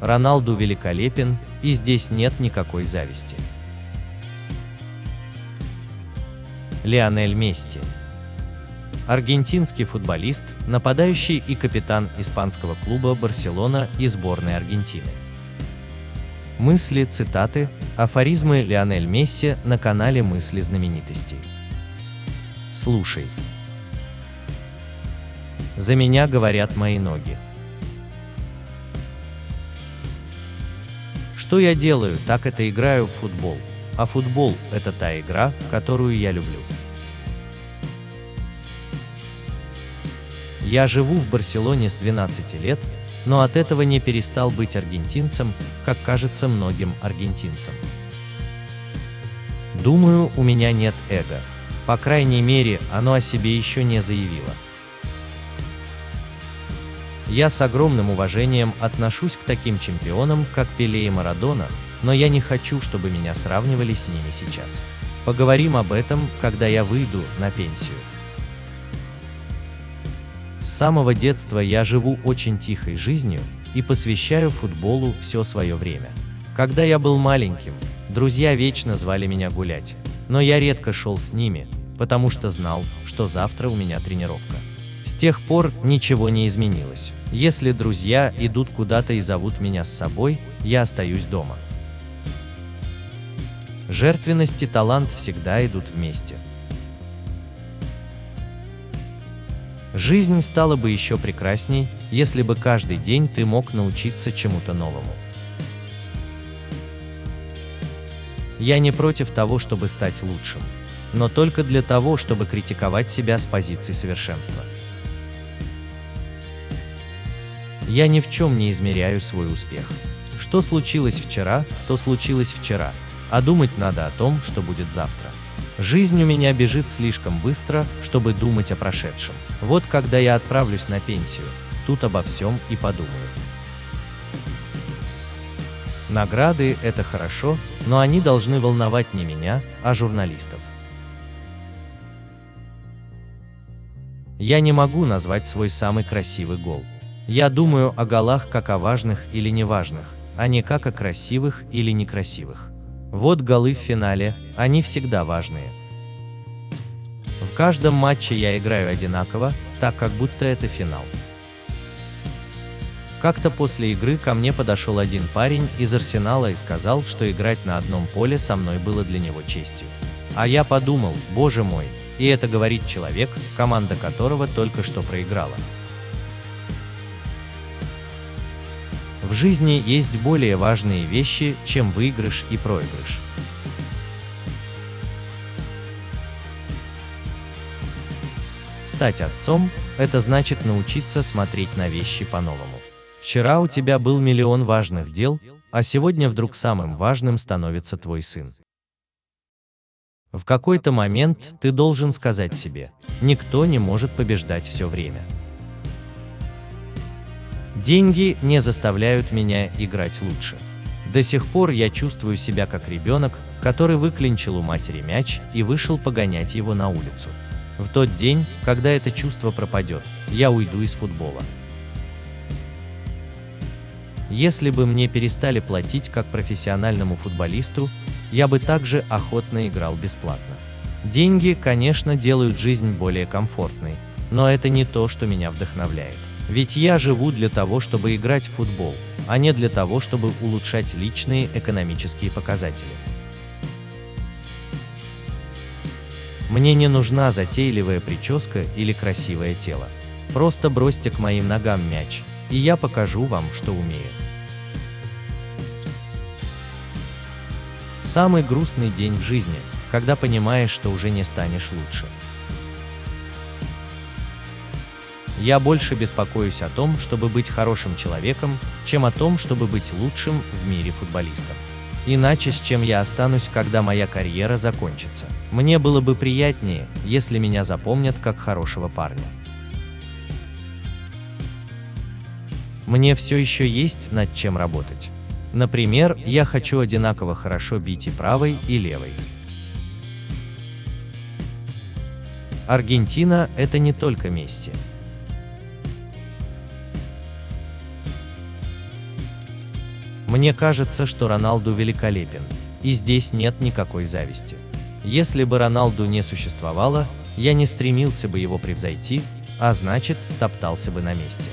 Роналду великолепен, и здесь нет никакой зависти. Лионель Месси Аргентинский футболист, нападающий и капитан испанского клуба «Барселона» и сборной Аргентины. Мысли, цитаты, афоризмы Лионель Месси на канале «Мысли знаменитостей». Слушай. За меня говорят мои ноги. Что я делаю, так это играю в футбол. А футбол – это та игра, которую я люблю. Я живу в Барселоне с 12 лет, но от этого не перестал быть аргентинцем, как кажется многим аргентинцам. Думаю, у меня нет эго. По крайней мере, оно о себе еще не заявило. Я с огромным уважением отношусь к таким чемпионам, как Пеле и Марадона, но я не хочу, чтобы меня сравнивали с ними сейчас. Поговорим об этом, когда я выйду на пенсию. С самого детства я живу очень тихой жизнью и посвящаю футболу все свое время. Когда я был маленьким, друзья вечно звали меня гулять, но я редко шел с ними, потому что знал, что завтра у меня тренировка. С тех пор ничего не изменилось. Если друзья идут куда-то и зовут меня с собой, я остаюсь дома. Жертвенность и талант всегда идут вместе. Жизнь стала бы еще прекрасней, если бы каждый день ты мог научиться чему-то новому. Я не против того, чтобы стать лучшим, но только для того, чтобы критиковать себя с позиции совершенства. Я ни в чем не измеряю свой успех. Что случилось вчера, то случилось вчера, а думать надо о том, что будет завтра. Жизнь у меня бежит слишком быстро, чтобы думать о прошедшем. Вот когда я отправлюсь на пенсию, тут обо всем и подумаю. Награды – это хорошо, но они должны волновать не меня, а журналистов. Я не могу назвать свой самый красивый гол. Я думаю о голах как о важных или неважных, а не как о красивых или некрасивых. Вот голы в финале, они всегда важные. В каждом матче я играю одинаково, так как будто это финал. Как-то после игры ко мне подошел один парень из Арсенала и сказал, что играть на одном поле со мной было для него честью. А я подумал, боже мой, и это говорит человек, команда которого только что проиграла. В жизни есть более важные вещи, чем выигрыш и проигрыш. Стать отцом – это значит научиться смотреть на вещи по-новому. Вчера у тебя был миллион важных дел, а сегодня вдруг самым важным становится твой сын. В какой-то момент ты должен сказать себе, никто не может побеждать все время. Деньги не заставляют меня играть лучше. До сих пор я чувствую себя как ребенок, который выклинчил у матери мяч и вышел погонять его на улицу. В тот день, когда это чувство пропадет, я уйду из футбола. Если бы мне перестали платить как профессиональному футболисту, я бы также охотно играл бесплатно. Деньги, конечно, делают жизнь более комфортной, но это не то, что меня вдохновляет. Ведь я живу для того, чтобы играть в футбол, а не для того, чтобы улучшать личные экономические показатели. Мне не нужна затейливая прическа или красивое тело. Просто бросьте к моим ногам мяч, и я покажу вам, что умею. Самый грустный день в жизни, когда понимаешь, что уже не станешь лучше. Я больше беспокоюсь о том, чтобы быть хорошим человеком, чем о том, чтобы быть лучшим в мире футболистов. Иначе с чем я останусь, когда моя карьера закончится? Мне было бы приятнее, если меня запомнят как хорошего парня. Мне все еще есть над чем работать. Например, я хочу одинаково хорошо бить и правой, и левой. Аргентина – это не только Месси. Мне кажется, что Роналду великолепен, и здесь нет никакой зависти. Если бы Роналду не существовало, я не стремился бы его превзойти, а значит, топтался бы на месте.